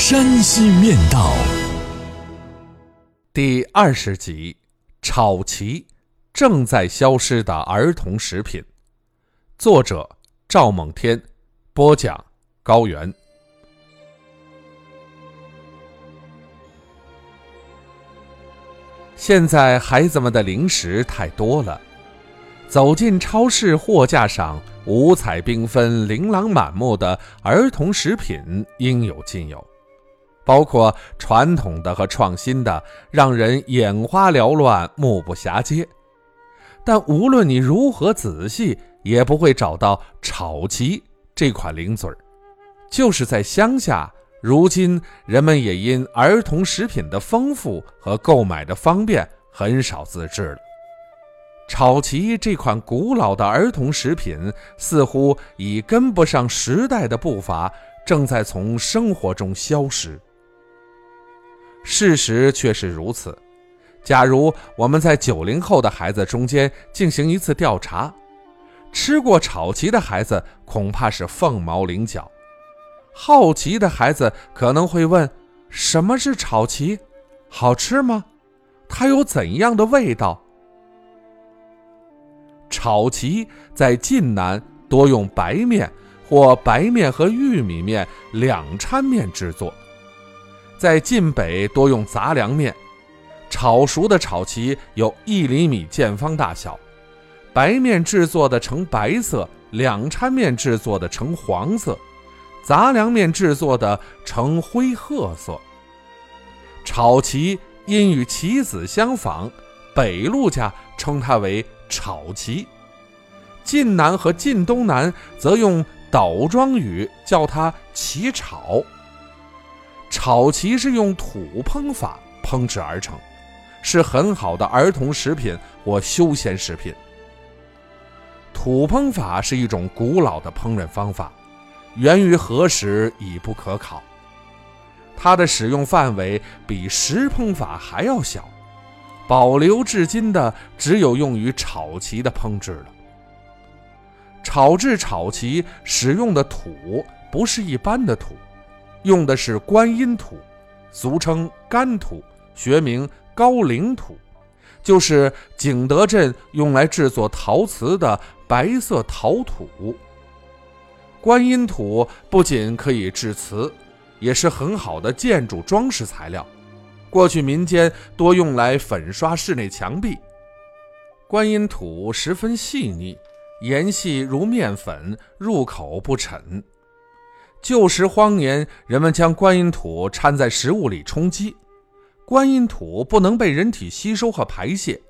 山西面道》第二十集：炒旗，正在消失的儿童食品。作者：赵猛天，播讲：高原。现在孩子们的零食太多了，走进超市，货架上五彩缤纷、琳琅满目的儿童食品应有尽有，包括传统的和创新的，让人眼花缭乱、目不暇接。但无论你如何仔细，也不会找到炒旗这款零嘴儿。就是在乡下。如今，人们也因儿童食品的丰富和购买的方便，很少自制了。炒旗这款古老的儿童食品，似乎已跟不上时代的步伐，正在从生活中消失。事实却是如此。假如我们在九零后的孩子中间进行一次调查，吃过炒旗的孩子恐怕是凤毛麟角。好奇的孩子可能会问：“什么是炒旗？好吃吗？它有怎样的味道？”炒旗在晋南多用白面或白面和玉米面两掺面制作，在晋北多用杂粮面。炒熟的炒旗有一厘米见方大小，白面制作的呈白色，两掺面制作的呈黄色。杂粮面制作的呈灰褐色。炒旗因与棋子相仿，北陆家称它为炒旗，晋南和晋东南则用倒装语叫它棋炒。炒旗是用土烹法烹制而成，是很好的儿童食品或休闲食品。土烹法是一种古老的烹饪方法。源于何时已不可考，它的使用范围比石烹法还要小，保留至今的只有用于炒旗的烹制了。炒制炒旗使用的土不是一般的土，用的是观音土，俗称干土，学名高岭土，就是景德镇用来制作陶瓷的白色陶土。观音土不仅可以制瓷，也是很好的建筑装饰材料。过去民间多用来粉刷室内墙壁。观音土十分细腻，盐细如面粉，入口不沉。旧时荒年，人们将观音土掺在食物里充饥。观音土不能被人体吸收和排泄，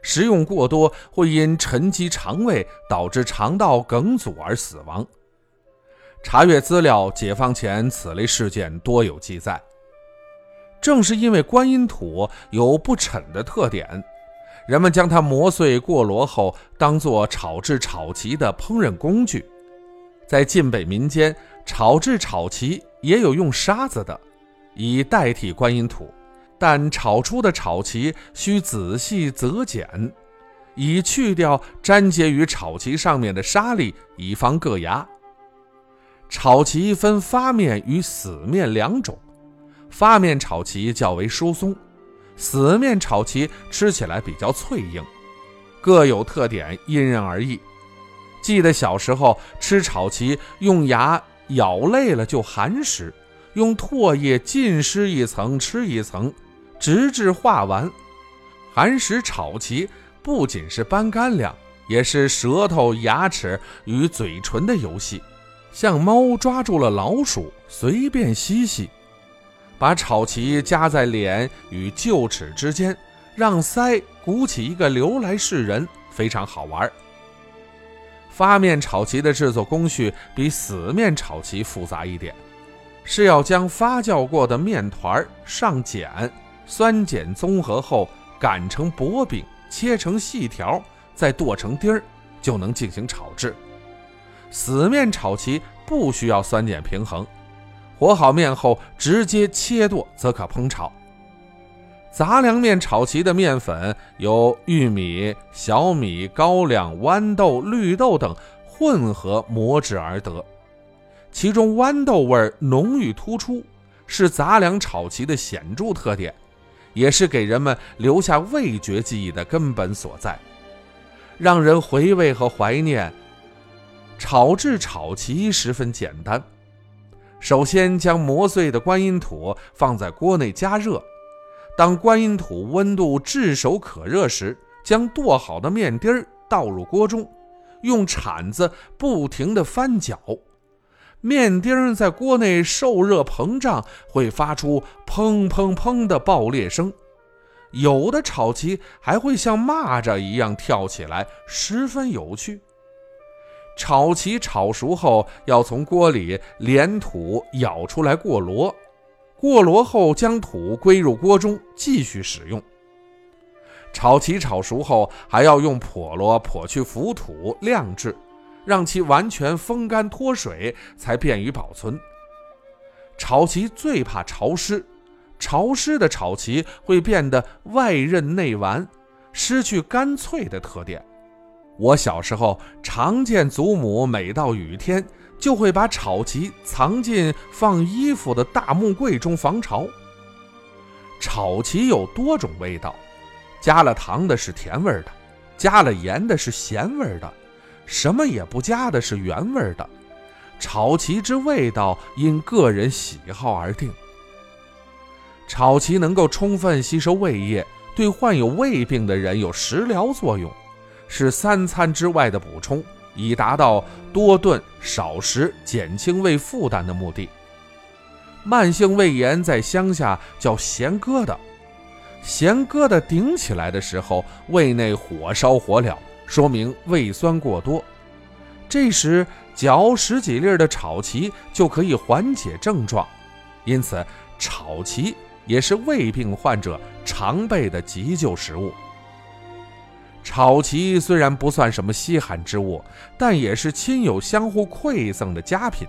食用过多会因沉积肠胃，导致肠道梗阻而死亡。查阅资料，解放前此类事件多有记载。正是因为观音土有不沉的特点，人们将它磨碎过箩后，当作炒制炒旗的烹饪工具。在晋北民间，炒制炒旗也有用沙子的，以代替观音土，但炒出的炒旗需仔细择拣，以去掉粘结于炒旗上面的沙粒，以防硌牙。炒旗分发面与死面两种，发面炒旗较为疏松，死面炒旗吃起来比较脆硬，各有特点，因人而异。记得小时候吃炒旗，用牙咬累了就含食，用唾液浸湿一层吃一层，直至化完。含食炒旗不仅是搬干粮，也是舌头、牙齿与嘴唇的游戏。像猫抓住了老鼠，随便吸吸，把炒旗夹在脸与臼齿之间，让腮鼓起一个流来示人，非常好玩。发面炒旗的制作工序比死面炒旗复杂一点，是要将发酵过的面团上碱，酸碱综合后擀成薄饼，切成细条，再剁成丁儿，就能进行炒制。死面炒旗不需要酸碱平衡，和好面后直接切剁则可烹炒。杂粮面炒齐的面粉由玉米、小米、高粱、豌豆、绿豆等混合磨制而得，其中豌豆味浓郁突出，是杂粮炒齐的显著特点，也是给人们留下味觉记忆的根本所在，让人回味和怀念。炒制炒齐十分简单，首先将磨碎的观音土放在锅内加热。当观音土温度炙手可热时，将剁好的面丁儿倒入锅中，用铲子不停地翻搅，面丁儿在锅内受热膨胀，会发出砰砰砰的爆裂声。有的炒旗还会像蚂蚱一样跳起来，十分有趣。炒旗炒熟后，要从锅里连土舀出来过箩。过箩后，将土归入锅中，继续使用。炒旗炒熟后，还要用笸箩笸去浮土，晾制，让其完全风干脱水，才便于保存。炒棋最怕潮湿，潮湿的炒棋会变得外韧内顽，失去干脆的特点。我小时候常见祖母每到雨天。就会把炒旗藏进放衣服的大木柜中防潮。炒旗有多种味道，加了糖的是甜味的，加了盐的是咸味的，什么也不加的是原味的。炒旗之味道因个人喜好而定。炒旗能够充分吸收胃液，对患有胃病的人有食疗作用，是三餐之外的补充。以达到多顿少食、减轻胃负担的目的。慢性胃炎在乡下叫咸疙瘩，咸疙瘩顶起来的时候，胃内火烧火燎，说明胃酸过多。这时嚼十几粒的炒旗就可以缓解症状，因此炒旗也是胃病患者常备的急救食物。炒旗虽然不算什么稀罕之物，但也是亲友相互馈赠的佳品。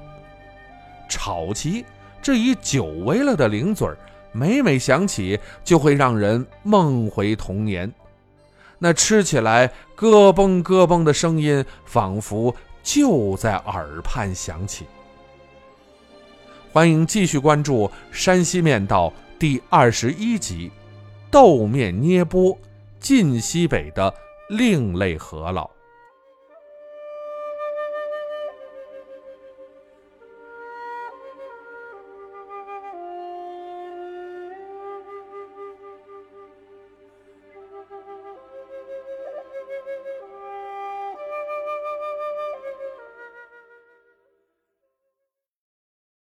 炒旗这一久违了的零嘴儿，每每想起就会让人梦回童年。那吃起来咯嘣咯嘣的声音，仿佛就在耳畔响起。欢迎继续关注《山西面道》第二十一集：豆面捏钵，晋西北的。另类何老。